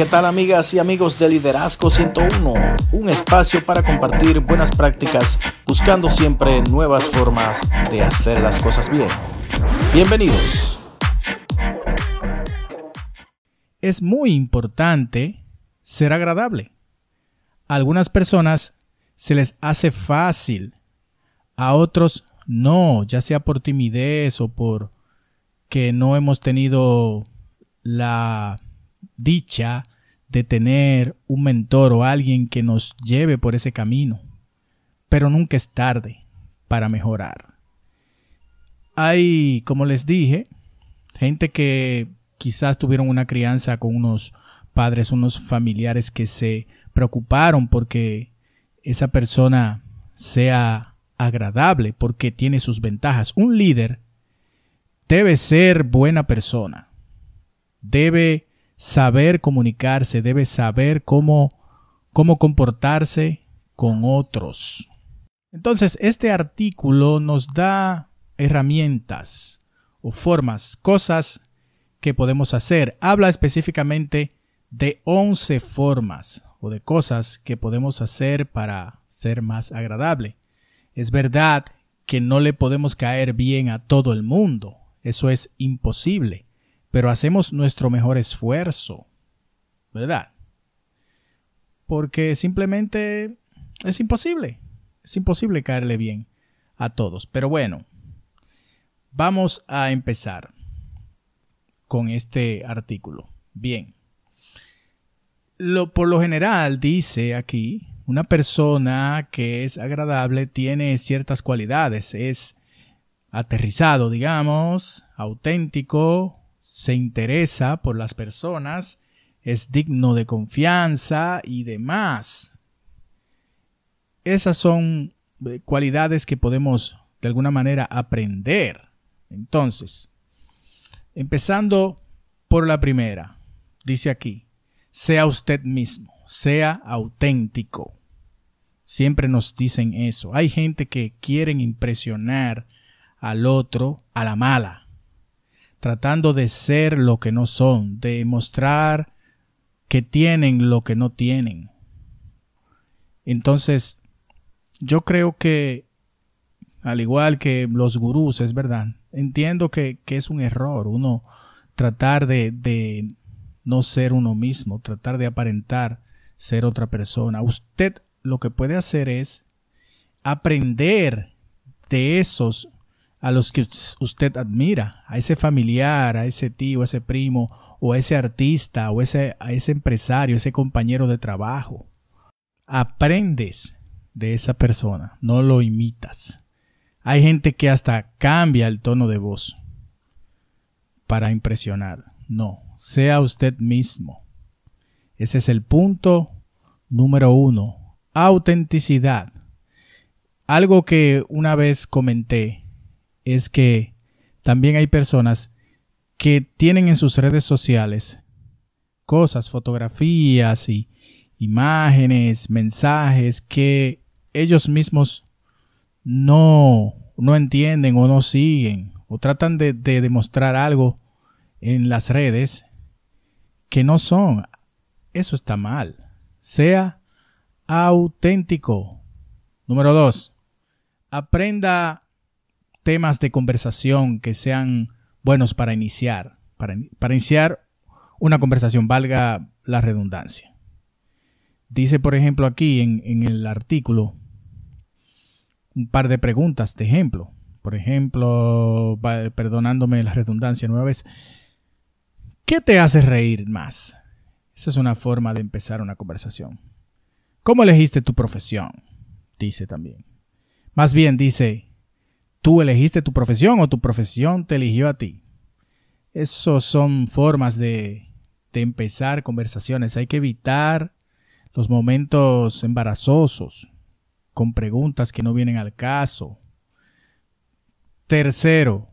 ¿Qué tal amigas y amigos de Liderazgo 101? Un espacio para compartir buenas prácticas buscando siempre nuevas formas de hacer las cosas bien. Bienvenidos. Es muy importante ser agradable. A algunas personas se les hace fácil, a otros no, ya sea por timidez o por que no hemos tenido la dicha de tener un mentor o alguien que nos lleve por ese camino. Pero nunca es tarde para mejorar. Hay, como les dije, gente que quizás tuvieron una crianza con unos padres, unos familiares que se preocuparon porque esa persona sea agradable, porque tiene sus ventajas. Un líder debe ser buena persona, debe saber comunicarse, debe saber cómo, cómo comportarse con otros. Entonces, este artículo nos da herramientas o formas, cosas que podemos hacer. Habla específicamente de 11 formas o de cosas que podemos hacer para ser más agradable. Es verdad que no le podemos caer bien a todo el mundo, eso es imposible pero hacemos nuestro mejor esfuerzo, ¿verdad? Porque simplemente es imposible, es imposible caerle bien a todos. Pero bueno, vamos a empezar con este artículo. Bien. Lo, por lo general dice aquí, una persona que es agradable tiene ciertas cualidades, es aterrizado, digamos, auténtico, se interesa por las personas, es digno de confianza y demás. Esas son eh, cualidades que podemos de alguna manera aprender. Entonces, empezando por la primera, dice aquí, sea usted mismo, sea auténtico. Siempre nos dicen eso. Hay gente que quieren impresionar al otro a la mala tratando de ser lo que no son, de mostrar que tienen lo que no tienen. Entonces, yo creo que, al igual que los gurús, es verdad, entiendo que, es un error uno tratar de, de no ser uno mismo, tratar de aparentar ser otra persona. Usted lo que puede hacer es aprender de esos a los que usted admira, a ese familiar, a ese tío, a ese primo, o a ese artista, o ese, a ese empresario, ese compañero de trabajo. Aprendes de esa persona, no lo imitas. Hay gente que hasta cambia el tono de voz para impresionar. No, sea usted mismo. Ese es el punto número uno. Autenticidad. Algo que una vez comenté es que también hay personas que tienen en sus redes sociales cosas, fotografías y imágenes, mensajes que ellos mismos no, no entienden o no siguen o tratan de, de demostrar algo en las redes que no son. Eso está mal. Sea auténtico. Número dos, aprenda temas de conversación que sean buenos para iniciar, para, iniciar una conversación, valga la redundancia. Dice, por ejemplo, aquí en, en el artículo un par de preguntas de ejemplo. Por ejemplo, perdonándome la redundancia nueva vez, ¿qué te hace reír más? Esa es una forma de empezar una conversación. ¿Cómo elegiste tu profesión? Dice también. Más bien dice, tú elegiste tu profesión o tu profesión te eligió a ti. Esas son formas de, de empezar conversaciones. Hay que evitar los momentos embarazosos con preguntas que no vienen al caso. Tercero,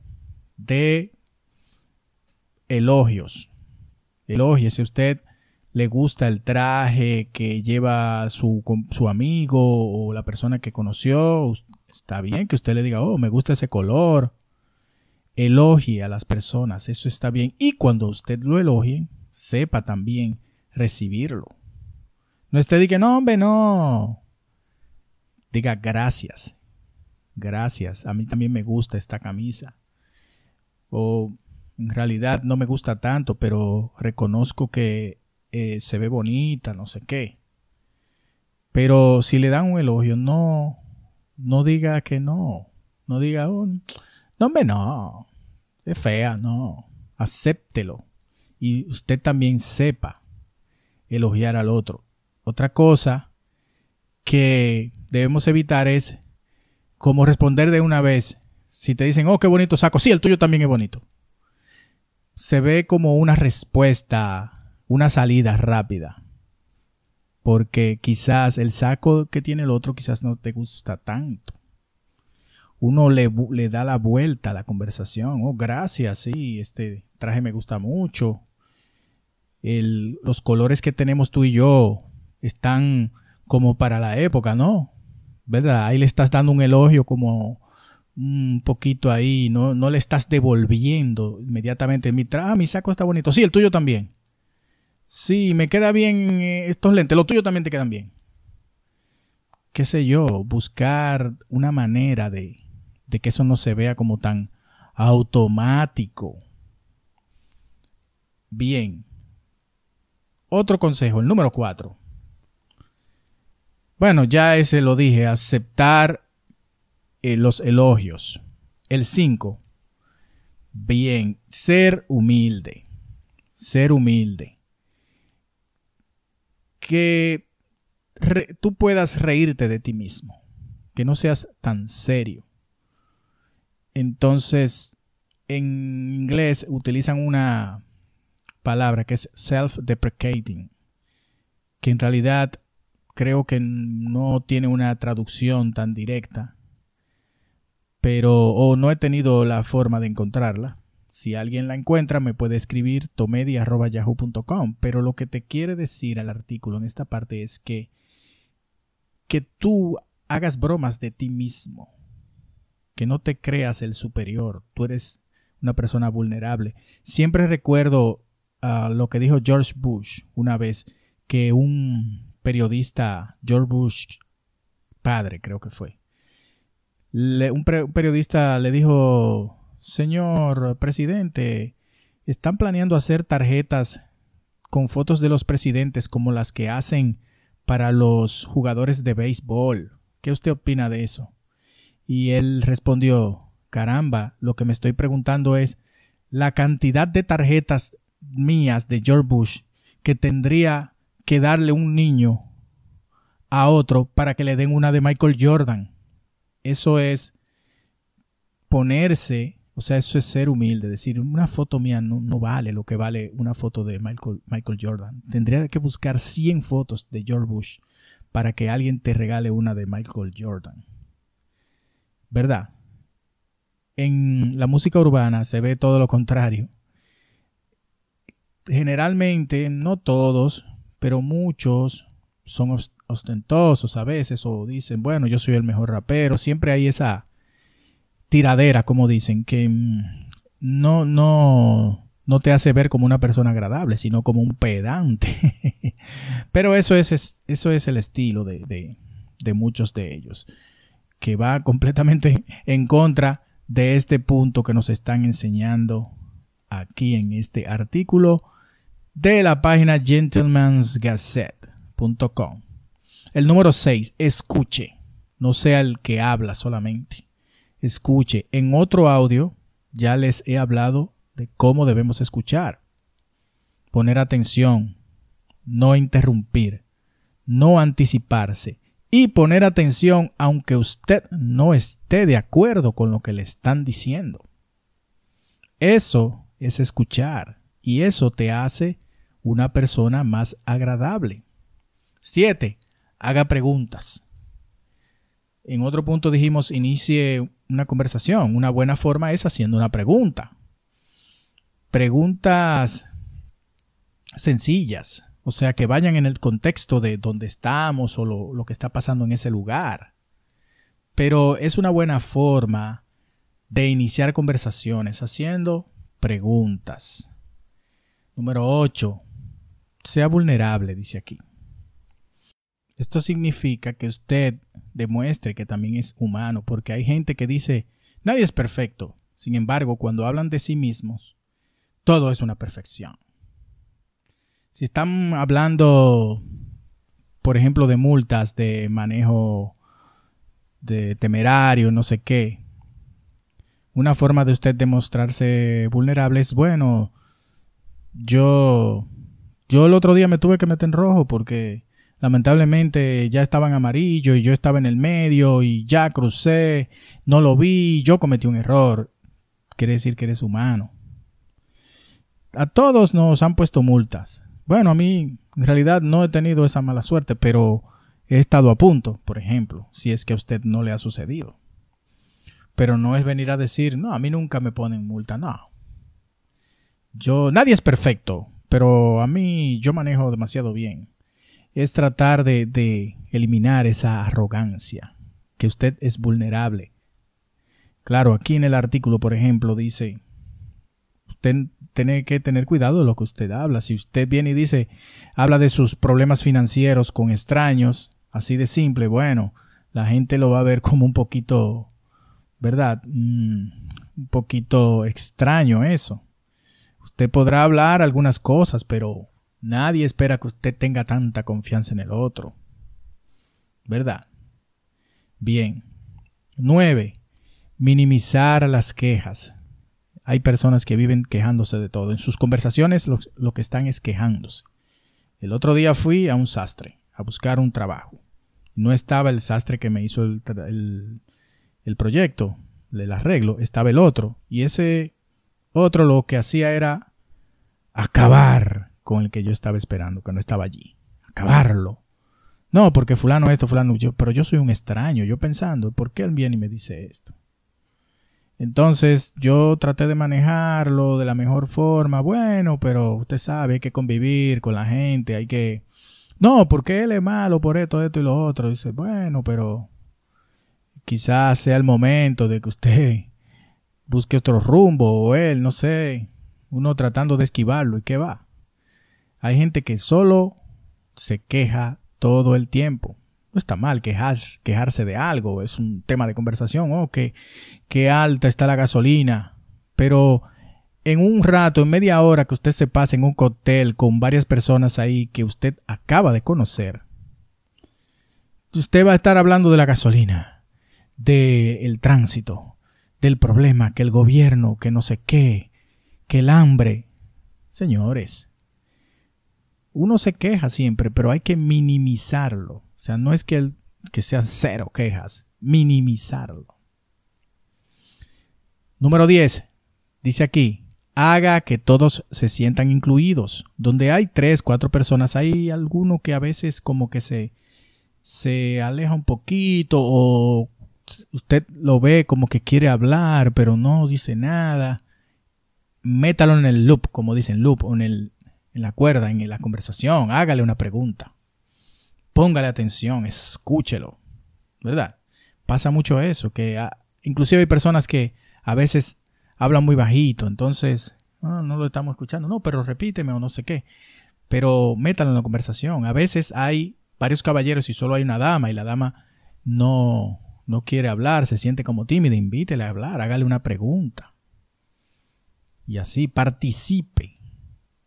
de elogios. si usted le gusta el traje que lleva su, su amigo o la persona que conoció. Está bien que usted le diga, oh, me gusta ese color. Elogie a las personas, eso está bien. Y cuando usted lo elogie, sepa también recibirlo. No esté que no, hombre, no. Diga gracias. Gracias. A mí también me gusta esta camisa. O en realidad no me gusta tanto, pero reconozco que eh, se ve bonita, no sé qué. Pero si le dan un elogio, no, no diga que no. No diga, oh, no, hombre, no. Es fea, no. Acéptelo. Y usted también sepa elogiar al otro. Otra cosa que debemos evitar es como responder de una vez. Si te dicen, oh, qué bonito saco, sí, el tuyo también es bonito. Se ve como una respuesta, una salida rápida. Porque quizás el saco que tiene el otro quizás no te gusta tanto. Uno le, le da la vuelta a la conversación. Oh, gracias, sí, este traje me gusta mucho. El, los colores que tenemos tú y yo están como para la época, ¿no? ¿Verdad? Ahí le estás dando un elogio como un poquito ahí, no, no le estás devolviendo inmediatamente. Mi, ah, mi saco está bonito. Sí, el tuyo también. Sí, me queda bien eh, estos lentes. Los tuyos también te quedan bien. Qué sé yo, buscar una manera de, de que eso no se vea como tan automático. Bien. Otro consejo, el número cuatro. Bueno, ya ese lo dije, aceptar eh, los elogios. El 5. Bien, ser humilde. Ser humilde. Que tú puedas reírte de ti mismo. Que no seas tan serio. Entonces, en inglés utilizan una palabra que es self-deprecating. Que en realidad creo que no tiene una traducción tan directa, pero o no he tenido la forma de encontrarla. Si alguien la encuentra, me puede escribir tomedi.yahoo.com. Pero lo que te quiere decir al artículo en esta parte es que, que tú hagas bromas de ti mismo. Que no te creas el superior. Tú eres una persona vulnerable. Siempre recuerdo ah, lo que dijo George Bush una vez, que un periodista, George Bush, padre creo que fue, un, periodista le dijo, señor presidente, están planeando hacer tarjetas con fotos de los presidentes como las que hacen para los jugadores de béisbol. ¿Qué usted opina de eso? Y él respondió, caramba, lo que me estoy preguntando es la cantidad de tarjetas mías de George Bush que tendría que darle un niño a otro para que le den una de Michael Jordan. Eso es ponerse, o sea, eso es ser humilde, decir, una foto mía no, vale lo que vale una foto de Michael, Michael Jordan. Tendría que buscar 100 fotos de George Bush para que alguien te regale una de Michael Jordan. ¿Verdad? En la música urbana se ve todo lo contrario. Generalmente, no todos, pero muchos son ostentosos a veces o dicen, bueno, yo soy el mejor rapero. Siempre hay esa tiradera, como dicen, que mm, no, no, no te hace ver como una persona agradable, sino como un pedante. pero eso es, eso es el estilo de, de, de muchos de ellos, que va completamente en contra de este punto que nos están enseñando aquí en este artículo de la página gentlemansgazette.com. El número 6, escuche. No sea el que habla solamente. Escuche. En otro audio ya les he hablado de cómo debemos escuchar. Poner atención, no interrumpir, no anticiparse y poner atención aunque usted no esté de acuerdo con lo que le están diciendo. Eso es escuchar y eso te hace una persona más agradable. 7. Haga preguntas. En otro punto dijimos inicie una conversación. Una buena forma es haciendo una pregunta. Preguntas sencillas, o sea, que vayan en el contexto de dónde estamos o lo, lo que está pasando en ese lugar. Pero es una buena forma de iniciar conversaciones haciendo preguntas. Número 8 sea vulnerable, dice aquí. Esto significa que usted demuestre que también es humano, porque hay gente que dice, nadie es perfecto. Sin embargo, cuando hablan de sí mismos, todo es una perfección. Si están hablando, por ejemplo, de multas, de manejo de temerario, no sé qué, una forma de usted demostrarse vulnerable es, bueno, yo, yo el otro día me tuve que meter en rojo porque lamentablemente ya estaba en amarillo y yo estaba en el medio y ya crucé, no lo vi, yo cometí un error. Quiere decir que eres humano. A todos nos han puesto multas. Bueno, a mí en realidad no he tenido esa mala suerte, pero he estado a punto, por ejemplo, si es que a usted no le ha sucedido. Pero no es venir a decir, no, a mí nunca me ponen multa, no. Yo, nadie es perfecto, pero a mí yo manejo demasiado bien es tratar de, eliminar esa arrogancia, que usted es vulnerable. Claro, aquí en el artículo, por ejemplo, dice, usted tiene que tener cuidado de lo que usted habla. Si usted viene y dice, habla de sus problemas financieros con extraños, así de simple, bueno, la gente lo va a ver como un poquito, ¿verdad? Mm, un poquito extraño eso. Usted podrá hablar algunas cosas, pero Nadie espera que usted tenga tanta confianza en el otro. ¿Verdad? Bien. 9. Minimizar las quejas. Hay personas que viven quejándose de todo. En sus conversaciones lo, que están es quejándose. El otro día fui a un sastre a buscar un trabajo. No estaba el sastre que me hizo el, el, el proyecto, el arreglo, estaba el otro. Y ese otro lo que hacía era acabar con el que yo estaba esperando, que no estaba allí. Acabarlo. No, porque fulano esto, fulano yo, pero yo soy un extraño, yo pensando, ¿por qué él viene y me dice esto? Entonces yo traté de manejarlo de la mejor forma. Bueno, pero usted sabe, hay que convivir con la gente, hay que... No, porque él es malo por esto, esto y lo otro. Dice, bueno, pero quizás sea el momento de que usted busque otro rumbo o él, no sé, uno tratando de esquivarlo y qué va. Hay gente que solo se queja todo el tiempo. No está mal quejarse de algo, es un tema de conversación. Oh, que, qué alta está la gasolina. Pero en un rato, en media hora que usted se pase en un cóctel con varias personas ahí que usted acaba de conocer, usted va a estar hablando de la gasolina, del tránsito, del problema, que el gobierno, que no sé qué, que el hambre. Señores, uno se queja siempre, pero hay que minimizarlo. O sea, no es que, que sea cero quejas, minimizarlo. Número 10. Dice aquí, haga que todos se sientan incluidos. Donde hay tres, cuatro personas, hay alguno que a veces como que se, se aleja un poquito o usted lo ve como que quiere hablar, pero no dice nada. Métalo en el loop, como dicen, loop, en el, en la cuerda, en la conversación, hágale una pregunta. Póngale atención, escúchelo. ¿Verdad? Pasa mucho eso, que inclusive hay personas que a veces hablan muy bajito, entonces no, no lo estamos escuchando, no, pero repíteme o no sé qué. Pero métalo en la conversación. A veces hay varios caballeros y solo hay una dama y la dama no, no quiere hablar, se siente como tímida, invítele a hablar, hágale una pregunta. Y así participe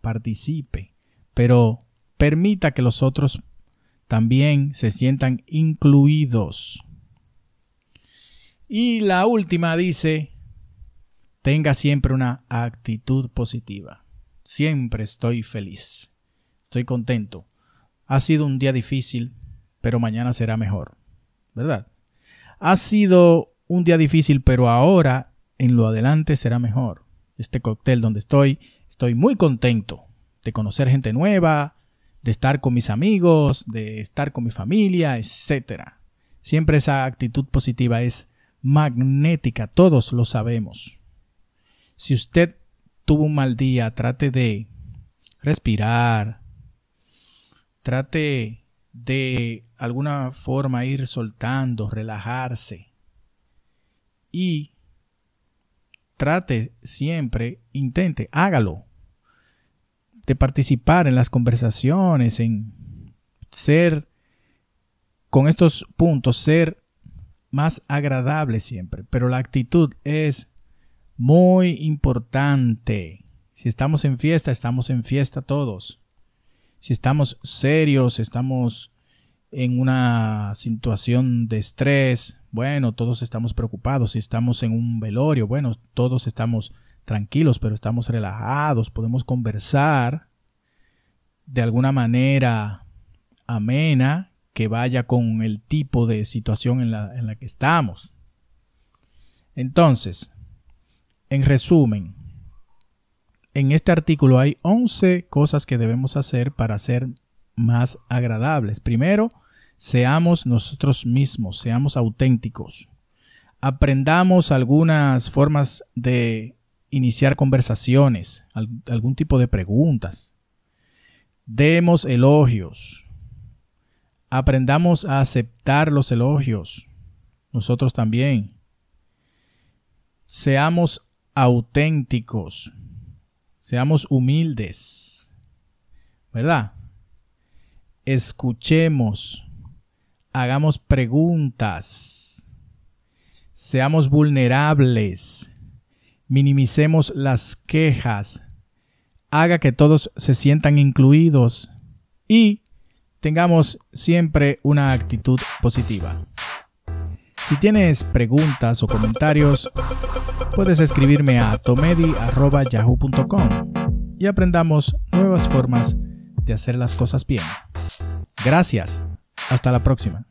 participe, pero permita que los otros también se sientan incluidos. Y la última dice, tenga siempre una actitud positiva. Siempre estoy feliz. Estoy contento. Ha sido un día difícil, pero mañana será mejor. ¿Verdad? Ha sido un día difícil, pero ahora en lo adelante será mejor. Este cóctel donde estoy Estoy muy contento de conocer gente nueva, de estar con mis amigos, de estar con mi familia, etc. Siempre esa actitud positiva es magnética, todos lo sabemos. Si usted tuvo un mal día, trate de respirar, trate de alguna forma ir soltando, relajarse y trate siempre, intente, hágalo participar en las conversaciones, en ser, con estos puntos, ser más agradable siempre. Pero la actitud es muy importante. Si estamos en fiesta, estamos en fiesta todos. Si estamos serios, estamos en una situación de estrés, bueno, todos estamos preocupados. Si estamos en un velorio, bueno, todos estamos tranquilos, pero estamos relajados, podemos conversar de alguna manera amena que vaya con el tipo de situación en la, en la que estamos. Entonces, en resumen, en este artículo hay 11 cosas que debemos hacer para ser más agradables. Primero, seamos nosotros mismos, seamos auténticos. Aprendamos algunas formas de iniciar conversaciones, algún tipo de preguntas. Demos elogios. Aprendamos a aceptar los elogios. Nosotros también. Seamos auténticos. Seamos humildes. ¿Verdad? Escuchemos. Hagamos preguntas. Seamos vulnerables. Minimicemos las quejas. Haga que todos se sientan incluidos. Y tengamos siempre una actitud positiva. Si tienes preguntas o comentarios, puedes escribirme a tomedi.yahoo.com y aprendamos nuevas formas de hacer las cosas bien. Gracias. Hasta la próxima.